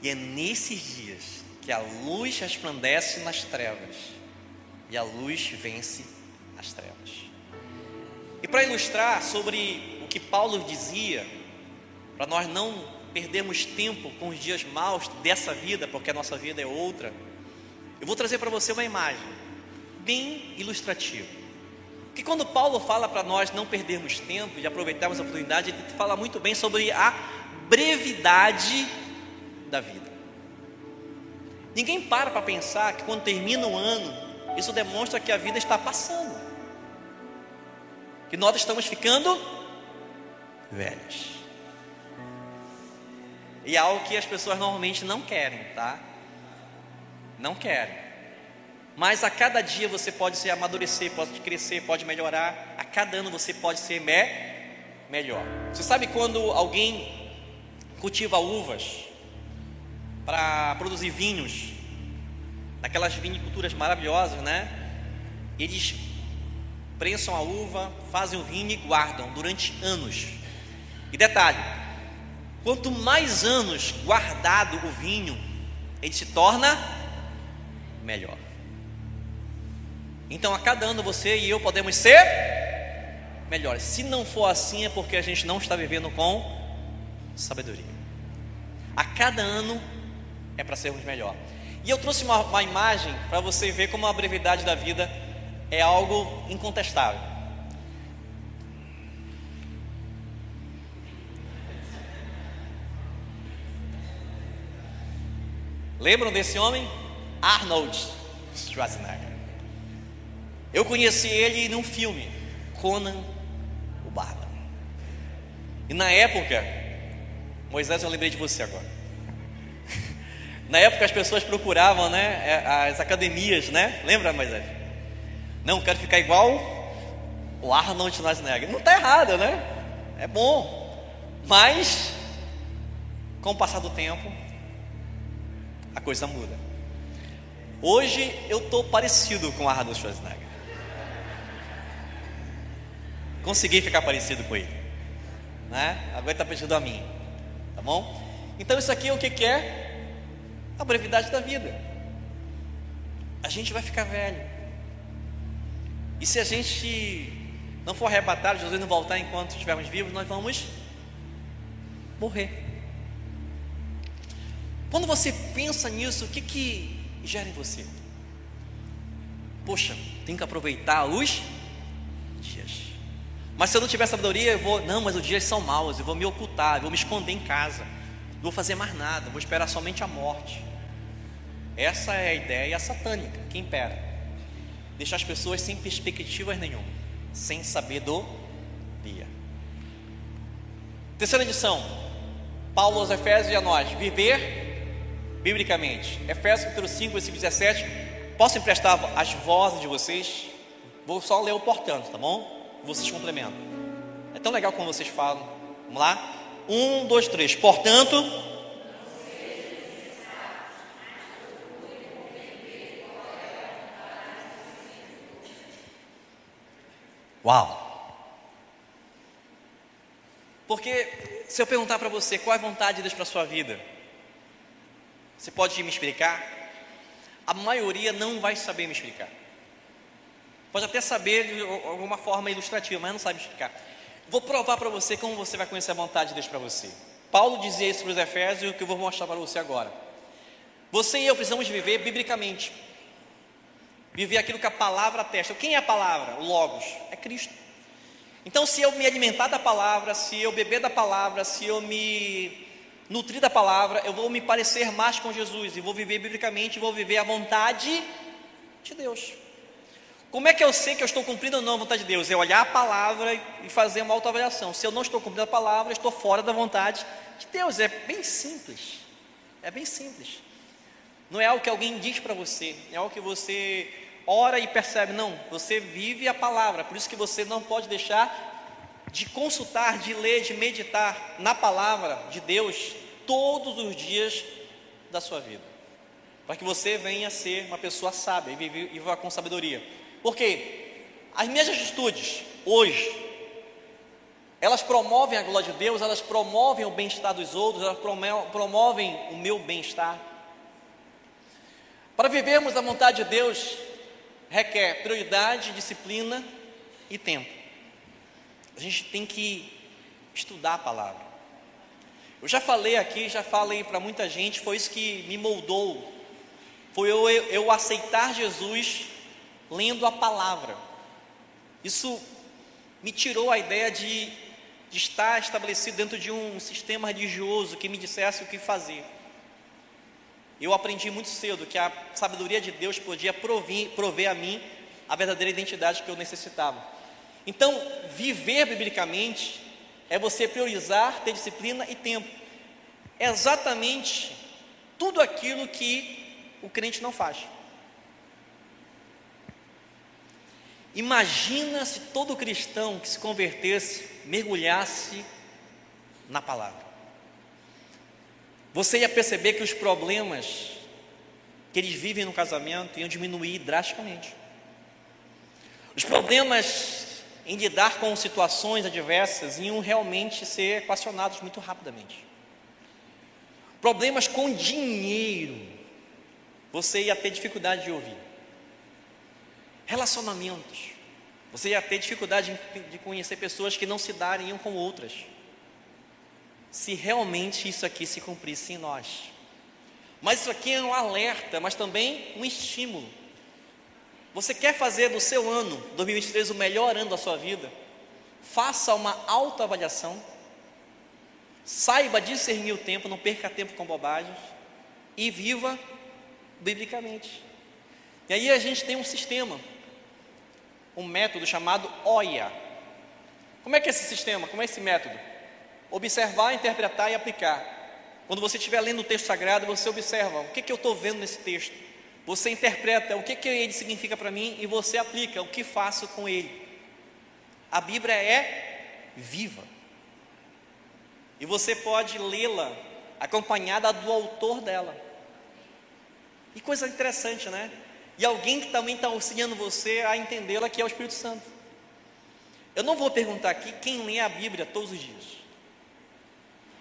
E é nesses dias que a luz resplandece nas trevas e a luz vence as trevas. E para ilustrar sobre o que Paulo dizia, para nós não perdermos tempo com os dias maus dessa vida, porque a nossa vida é outra, eu vou trazer para você uma imagem bem ilustrativa. Que quando Paulo fala para nós não perdermos tempo e aproveitarmos a oportunidade, ele fala muito bem sobre a brevidade da vida. Ninguém para para pensar que quando termina o ano, isso demonstra que a vida está passando. Que nós estamos ficando velhos. E é algo que as pessoas normalmente não querem, tá? Não querem. Mas a cada dia você pode se amadurecer, pode crescer, pode melhorar. A cada ano você pode ser me melhor. Você sabe quando alguém cultiva uvas? Para produzir vinhos, naquelas viniculturas maravilhosas, né? Eles prensam a uva, fazem o vinho e guardam durante anos. E detalhe: quanto mais anos guardado o vinho, ele se torna melhor. Então, a cada ano você e eu podemos ser melhores. Se não for assim, é porque a gente não está vivendo com sabedoria. A cada ano é para sermos melhor. E eu trouxe uma, uma imagem para você ver como a brevidade da vida é algo incontestável. Lembram desse homem? Arnold Schwarzenegger. Eu conheci ele num filme, Conan o Bárbaro. E na época, Moisés, eu lembrei de você agora. Na época as pessoas procuravam, né, é, as academias, né? Lembra, Moisés? Não, quero ficar igual o Arnold Schwarzenegger. Não está errado, né? É bom. Mas, com o passar do tempo, a coisa muda. Hoje eu estou parecido com o Arnold Schwarzenegger. Consegui ficar parecido com ele. Né? Agora está parecido a mim. Tá bom? Então isso aqui é o que, que é? A brevidade da vida. A gente vai ficar velho. E se a gente não for arrebatado, Jesus não voltar enquanto estivermos vivos, nós vamos morrer. Quando você pensa nisso, o que, que gera em você? Poxa, tem que aproveitar os dias. Mas se eu não tiver sabedoria, eu vou. Não, mas os dias são maus, eu vou me ocultar, eu vou me esconder em casa, não vou fazer mais nada, vou esperar somente a morte. Essa é a ideia satânica que impera. Deixar as pessoas sem perspectivas nenhuma, sem sabedoria. Terceira edição. Paulo aos Efésios e a nós. Viver biblicamente. Efésios capítulo 5, versículo 17. Posso emprestar as vozes de vocês? Vou só ler o portanto, tá bom? Vocês complementam. É tão legal como vocês falam. Vamos lá? Um, dois, três. Portanto, Uau! Porque se eu perguntar para você qual é a vontade de Deus para a sua vida, você pode me explicar? A maioria não vai saber me explicar. Pode até saber de alguma forma ilustrativa, mas não sabe explicar. Vou provar para você como você vai conhecer a vontade de Deus para você. Paulo dizia isso para os Efésios, o que eu vou mostrar para você agora. Você e eu precisamos viver biblicamente. Viver aquilo que a palavra atesta. Quem é a palavra? O Logos. É Cristo. Então, se eu me alimentar da palavra, se eu beber da palavra, se eu me nutrir da palavra, eu vou me parecer mais com Jesus e vou viver biblicamente, vou viver a vontade de Deus. Como é que eu sei que eu estou cumprindo ou não a vontade de Deus? É olhar a palavra e fazer uma autoavaliação. Se eu não estou cumprindo a palavra, estou fora da vontade de Deus. É bem simples. É bem simples. Não é algo que alguém diz para você, é algo que você ora e percebe, não, você vive a palavra, por isso que você não pode deixar de consultar, de ler, de meditar na palavra de Deus todos os dias da sua vida, para que você venha a ser uma pessoa sábia e viva com sabedoria. Porque as minhas atitudes hoje, elas promovem a glória de Deus, elas promovem o bem-estar dos outros, elas promovem o meu bem-estar. Para vivermos a vontade de Deus, requer prioridade, disciplina e tempo. A gente tem que estudar a palavra. Eu já falei aqui, já falei para muita gente, foi isso que me moldou. Foi eu, eu, eu aceitar Jesus lendo a palavra. Isso me tirou a ideia de, de estar estabelecido dentro de um sistema religioso que me dissesse o que fazer. Eu aprendi muito cedo que a sabedoria de Deus podia provir, prover a mim a verdadeira identidade que eu necessitava. Então, viver biblicamente é você priorizar, ter disciplina e tempo. É exatamente tudo aquilo que o crente não faz. Imagina se todo cristão que se convertesse mergulhasse na palavra você ia perceber que os problemas que eles vivem no casamento iam diminuir drasticamente. Os problemas em lidar com situações adversas iam realmente ser equacionados muito rapidamente. Problemas com dinheiro, você ia ter dificuldade de ouvir. Relacionamentos, você ia ter dificuldade de conhecer pessoas que não se dariam com outras se realmente isso aqui se cumprisse em nós. Mas isso aqui é um alerta, mas também um estímulo. Você quer fazer do seu ano 2023 o melhor ano da sua vida? Faça uma autoavaliação. Saiba discernir o tempo, não perca tempo com bobagens e viva biblicamente. E aí a gente tem um sistema, um método chamado OIA. Como é que é esse sistema? Como é esse método? Observar, interpretar e aplicar. Quando você estiver lendo o texto sagrado, você observa o que, que eu estou vendo nesse texto. Você interpreta o que, que ele significa para mim e você aplica o que faço com ele. A Bíblia é viva. E você pode lê-la acompanhada do autor dela. E coisa interessante, né? E alguém que também está auxiliando você a entendê-la, que é o Espírito Santo. Eu não vou perguntar aqui quem lê a Bíblia todos os dias,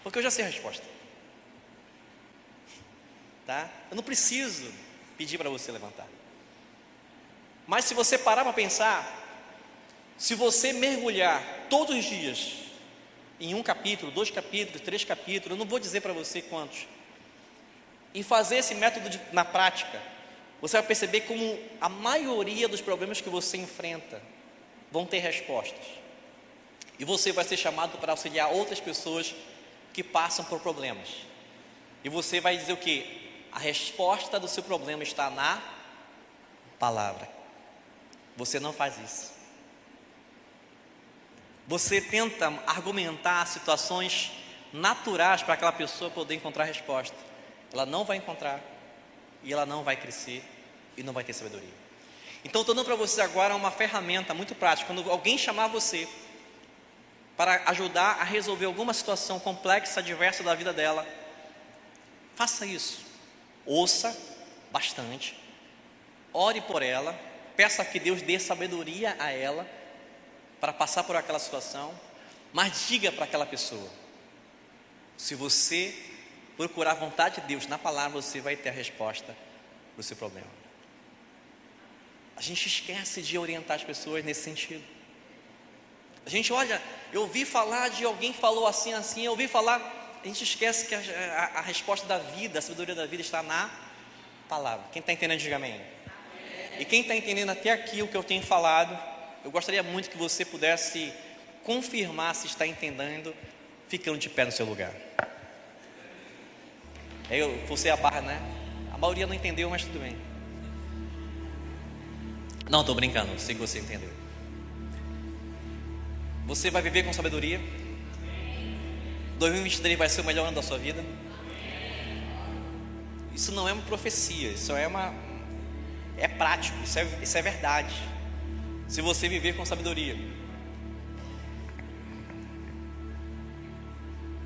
porque eu já sei a resposta. Tá? Eu não preciso pedir para você levantar. Mas se você parar para pensar, se você mergulhar todos os dias em um capítulo, dois capítulos, três capítulos, eu não vou dizer para você quantos, e fazer esse método de, na prática, você vai perceber como a maioria dos problemas que você enfrenta vão ter respostas. E você vai ser chamado para auxiliar outras pessoas que passam por problemas. E você vai dizer o que? A resposta do seu problema está na palavra. Você não faz isso. Você tenta argumentar situações naturais para aquela pessoa poder encontrar resposta. Ela não vai encontrar e ela não vai crescer e não vai ter sabedoria. Então, estou dando para você agora uma ferramenta muito prática. Quando alguém chamar você para ajudar a resolver alguma situação complexa, diversa da vida dela, faça isso. Ouça bastante, ore por ela, peça que Deus dê sabedoria a ela para passar por aquela situação, mas diga para aquela pessoa: se você procurar a vontade de Deus na palavra, você vai ter a resposta para o seu problema. A gente esquece de orientar as pessoas nesse sentido. A gente olha, eu ouvi falar de alguém que falou assim, assim, eu ouvi falar a gente esquece que a, a, a, resposta da vida, a sabedoria da vida está na palavra. Quem está entendendo, diga amém. E quem está entendendo até aqui o que eu tenho falado, eu gostaria muito que você pudesse confirmar se está entendendo, ficando de pé no seu lugar. Eu você a barra, né? A maioria não entendeu, mas tudo bem. Não, estou brincando, sei que você entendeu. Você vai viver com sabedoria? 2023 vai ser o melhor ano da sua vida? Isso não é uma profecia, isso é uma é prático, isso é, isso é verdade. Se você viver com sabedoria.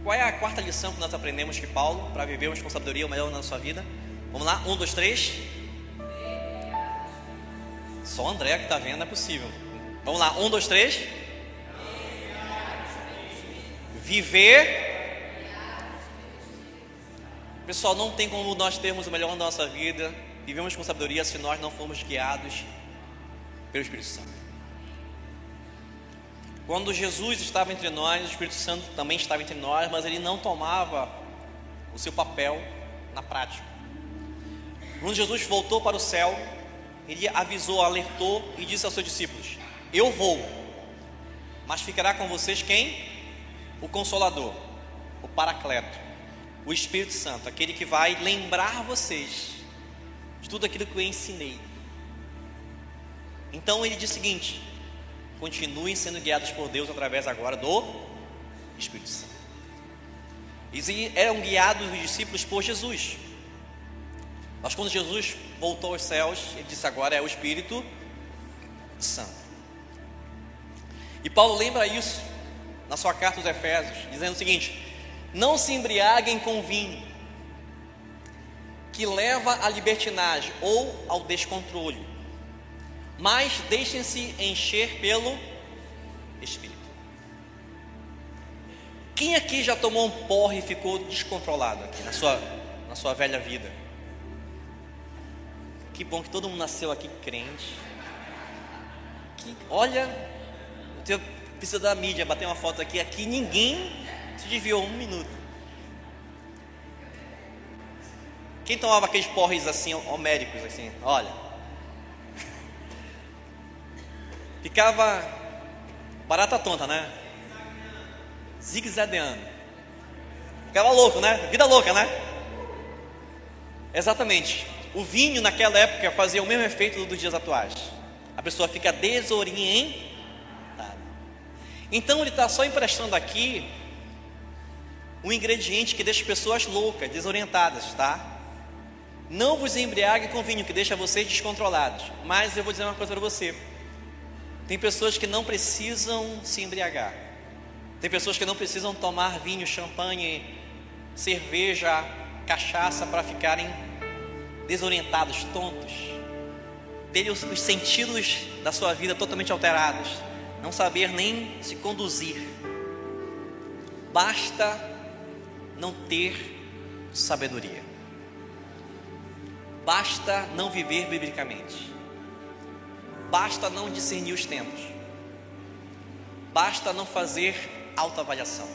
Qual é a quarta lição que nós aprendemos que Paulo, para vivermos com sabedoria o melhor da sua vida? Vamos lá, um, dois, três. Só André que está vendo, é possível. Vamos lá, um, dois, três. Viver Pessoal, não tem como nós termos o melhor da nossa vida, vivemos com sabedoria se nós não formos guiados pelo Espírito Santo. Quando Jesus estava entre nós, o Espírito Santo também estava entre nós, mas ele não tomava o seu papel na prática. Quando Jesus voltou para o céu, ele avisou, alertou e disse aos seus discípulos: Eu vou, mas ficará com vocês quem? O Consolador, o Paracleto o Espírito Santo, aquele que vai lembrar vocês de tudo aquilo que eu ensinei. Então ele diz o seguinte: continuem sendo guiados por Deus através agora do Espírito Santo. E eram guiados os discípulos por Jesus. Mas quando Jesus voltou aos céus, ele disse agora é o Espírito Santo. E Paulo lembra isso na sua carta aos Efésios, dizendo o seguinte: não se embriaguem com vinho, que leva à libertinagem ou ao descontrole, mas deixem-se encher pelo Espírito. Quem aqui já tomou um porre e ficou descontrolado aqui na sua, na sua velha vida? Que bom que todo mundo nasceu aqui crente. Que, olha, eu preciso da mídia bater uma foto aqui. Aqui ninguém se desviou um minuto. Quem tomava aqueles porres assim, homéricos, assim, olha. Ficava barata tonta, né? Zigue-zagueando. Ficava louco, né? Vida louca, né? Exatamente. O vinho naquela época fazia o mesmo efeito dos dias atuais. A pessoa fica desorientada. Então ele está só emprestando aqui um ingrediente que deixa pessoas loucas, desorientadas, tá? Não vos embriague com vinho que deixa vocês descontrolados. Mas eu vou dizer uma coisa para você. Tem pessoas que não precisam se embriagar. Tem pessoas que não precisam tomar vinho, champanhe, cerveja, cachaça para ficarem desorientados, tontos. Ter os, os sentidos da sua vida totalmente alterados. Não saber nem se conduzir. Basta não ter sabedoria. Basta não viver biblicamente. Basta não discernir os tempos. Basta não fazer autoavaliação.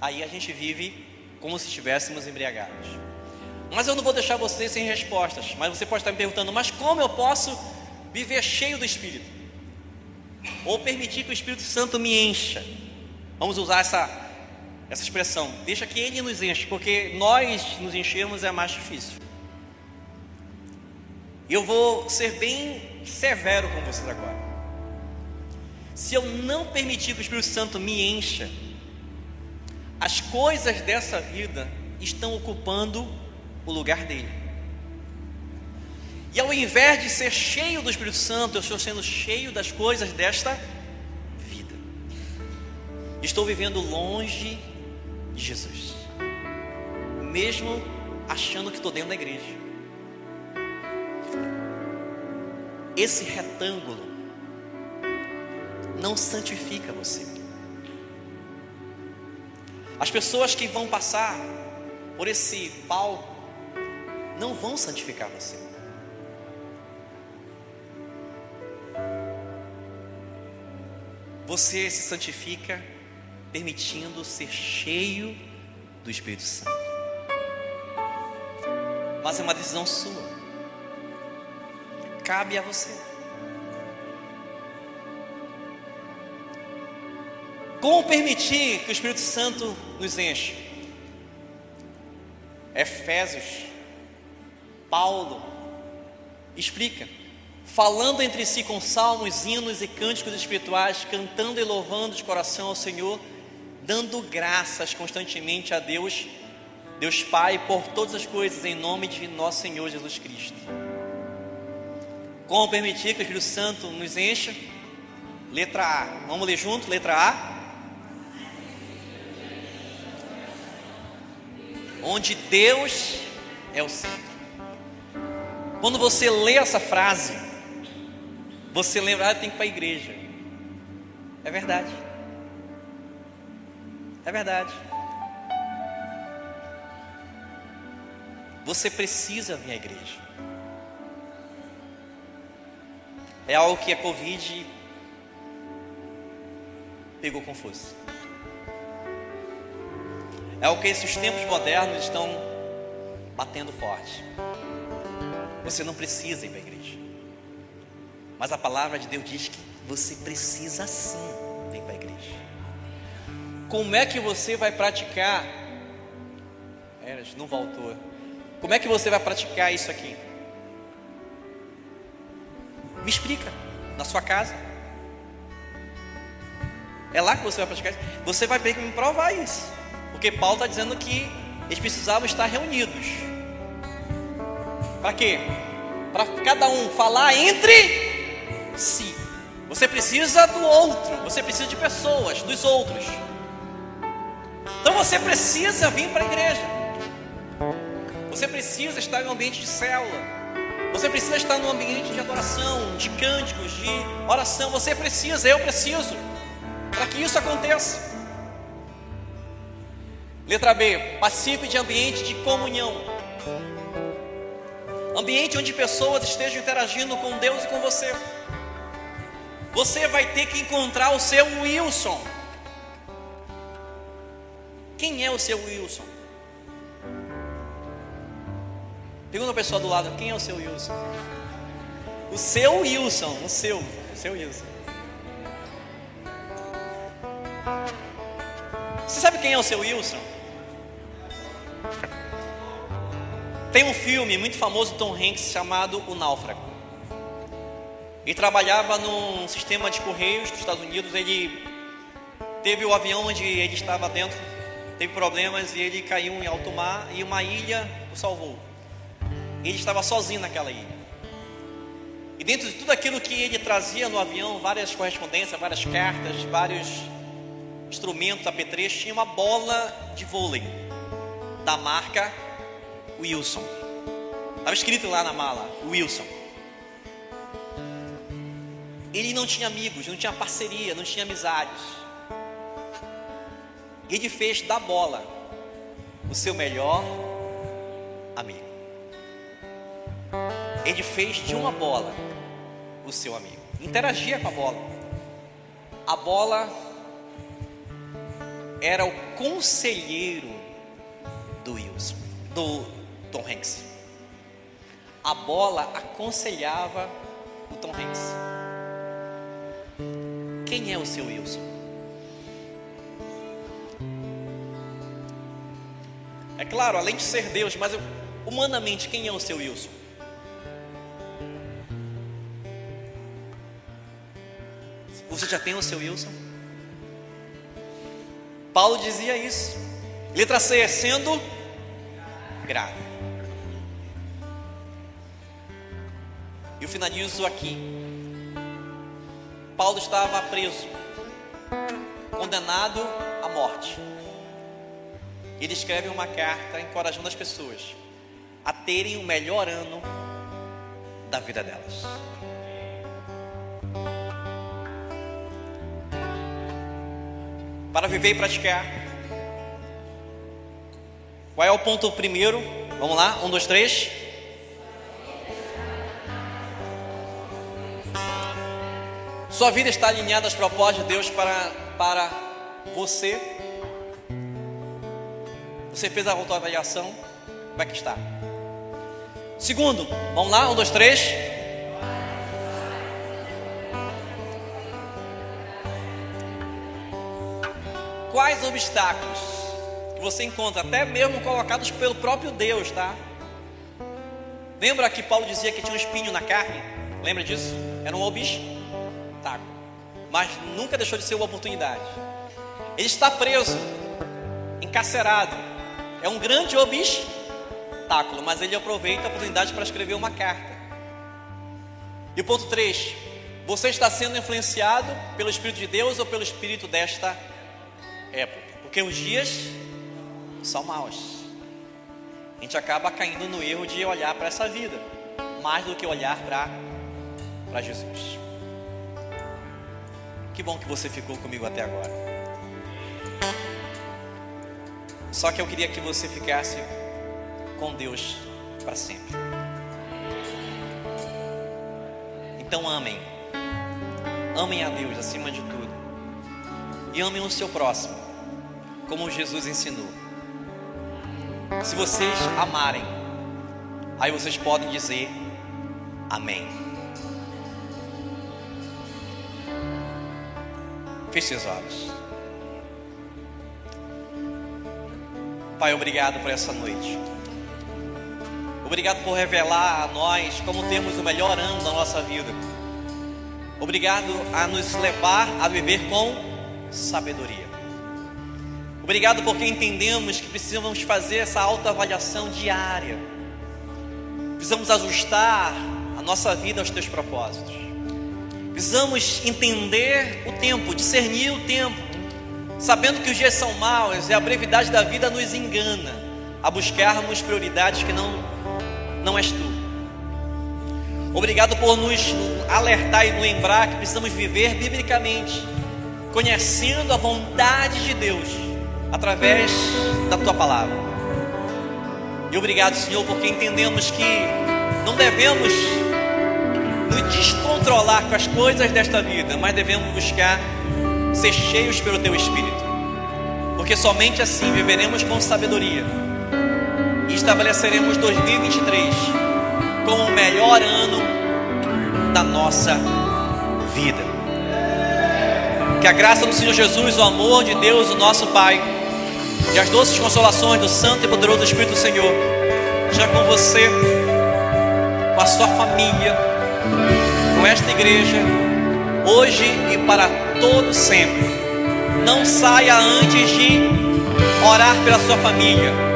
Aí a gente vive como se estivéssemos embriagados. Mas eu não vou deixar você sem respostas. Mas você pode estar me perguntando: mas como eu posso viver cheio do Espírito? Ou permitir que o Espírito Santo me encha? Vamos usar essa, essa expressão. Deixa que Ele nos enche, porque nós nos enchermos é mais difícil. Eu vou ser bem severo com vocês agora. Se eu não permitir que o Espírito Santo me encha, as coisas dessa vida estão ocupando o lugar dele. E ao invés de ser cheio do Espírito Santo, eu estou sendo cheio das coisas desta vida. Estou vivendo longe de Jesus, mesmo achando que estou dentro da igreja. esse retângulo não santifica você. As pessoas que vão passar por esse palco não vão santificar você. Você se santifica permitindo ser cheio do Espírito Santo. Mas é uma decisão sua cabe a você. Como permitir que o Espírito Santo nos enche? Efésios, Paulo, explica, falando entre si com salmos, hinos e cânticos espirituais, cantando e louvando de coração ao Senhor, dando graças constantemente a Deus, Deus Pai, por todas as coisas, em nome de nosso Senhor Jesus Cristo. Como permitir que o Espírito Santo nos encha? Letra A. Vamos ler junto? Letra A. Onde Deus é o centro. Quando você lê essa frase, você lembra, ah, tem que ir para a igreja. É verdade. É verdade. Você precisa vir à igreja. É algo que a Covid pegou com força. É o que esses tempos modernos estão batendo forte. Você não precisa ir para a igreja. Mas a palavra de Deus diz que você precisa sim vir para a igreja. Como é que você vai praticar? Eras, não voltou. Como é que você vai praticar isso aqui? Me explica. Na sua casa. É lá que você vai praticar isso. Você vai ter que me provar isso. Porque Paulo está dizendo que eles precisavam estar reunidos. Para quê? Para cada um falar entre si. Você precisa do outro. Você precisa de pessoas, dos outros. Então você precisa vir para a igreja. Você precisa estar em um ambiente de célula. Você precisa estar num ambiente de adoração, de cânticos, de oração. Você precisa, eu preciso, para que isso aconteça. Letra B, participe de ambiente de comunhão. Ambiente onde pessoas estejam interagindo com Deus e com você. Você vai ter que encontrar o seu Wilson. Quem é o seu Wilson? Pergunta a pessoa do lado, quem é o seu Wilson? O seu Wilson, o seu, o seu Wilson. Você sabe quem é o seu Wilson? Tem um filme muito famoso do Tom Hanks chamado O Náufrago. Ele trabalhava num sistema de correios dos Estados Unidos. Ele teve o avião onde ele estava dentro teve problemas e ele caiu em alto mar e uma ilha o salvou. Ele estava sozinho naquela ilha. E dentro de tudo aquilo que ele trazia no avião, várias correspondências, várias cartas, vários instrumentos, apetrechos, tinha uma bola de vôlei da marca Wilson. Estava escrito lá na mala, Wilson. Ele não tinha amigos, não tinha parceria, não tinha amizades. Ele fez da bola o seu melhor amigo. Ele fez de uma bola o seu amigo. Interagia com a bola. A bola era o conselheiro do Wilson, do Tom Hanks. A bola aconselhava o Tom Hanks. Quem é o seu Wilson? É claro, além de ser Deus, mas humanamente, quem é o seu Wilson? Você já tem o seu Wilson? Paulo dizia isso. Letra C é sendo grave. Eu finalizo aqui. Paulo estava preso, condenado à morte. Ele escreve uma carta encorajando as pessoas a terem o melhor ano da vida delas. para viver e praticar. Qual é o ponto primeiro? Vamos lá, um, dois, três. Sua vida está alinhada às propostas de Deus para, para você. Você fez a autoavaliação? Como é que está? Segundo, vamos lá, um, dois, três. quais obstáculos que você encontra, até mesmo colocados pelo próprio Deus, tá? Lembra que Paulo dizia que tinha um espinho na carne? Lembra disso? Era um obstáculo, mas nunca deixou de ser uma oportunidade. Ele está preso, encarcerado, é um grande obstáculo, mas ele aproveita a oportunidade para escrever uma carta. E o ponto 3: você está sendo influenciado pelo Espírito de Deus ou pelo Espírito desta época, porque os dias são maus. A gente acaba caindo no erro de olhar para essa vida, mais do que olhar para Jesus. Que bom que você ficou comigo até agora. Só que eu queria que você ficasse com Deus para sempre. Então amem. Amem a Deus acima de tudo. E amem o seu próximo como Jesus ensinou. Se vocês amarem, aí vocês podem dizer amém. Feche seus olhos. Pai, obrigado por essa noite. Obrigado por revelar a nós como temos o melhor ano da nossa vida. Obrigado a nos levar a viver com sabedoria. Obrigado porque entendemos que precisamos fazer essa autoavaliação diária. Precisamos ajustar a nossa vida aos teus propósitos. Precisamos entender o tempo, discernir o tempo, sabendo que os dias são maus e a brevidade da vida nos engana a buscarmos prioridades que não não és tu. Obrigado por nos alertar e lembrar que precisamos viver biblicamente, conhecendo a vontade de Deus através da tua palavra. E obrigado, Senhor, porque entendemos que não devemos nos descontrolar com as coisas desta vida, mas devemos buscar ser cheios pelo teu Espírito, porque somente assim viveremos com sabedoria e estabeleceremos 2023 como o melhor ano da nossa vida. Que a graça do Senhor Jesus, o amor de Deus, o nosso Pai e as doces consolações do Santo e Poderoso Espírito do Senhor já com você, com a sua família, com esta igreja, hoje e para todo sempre. Não saia antes de orar pela sua família.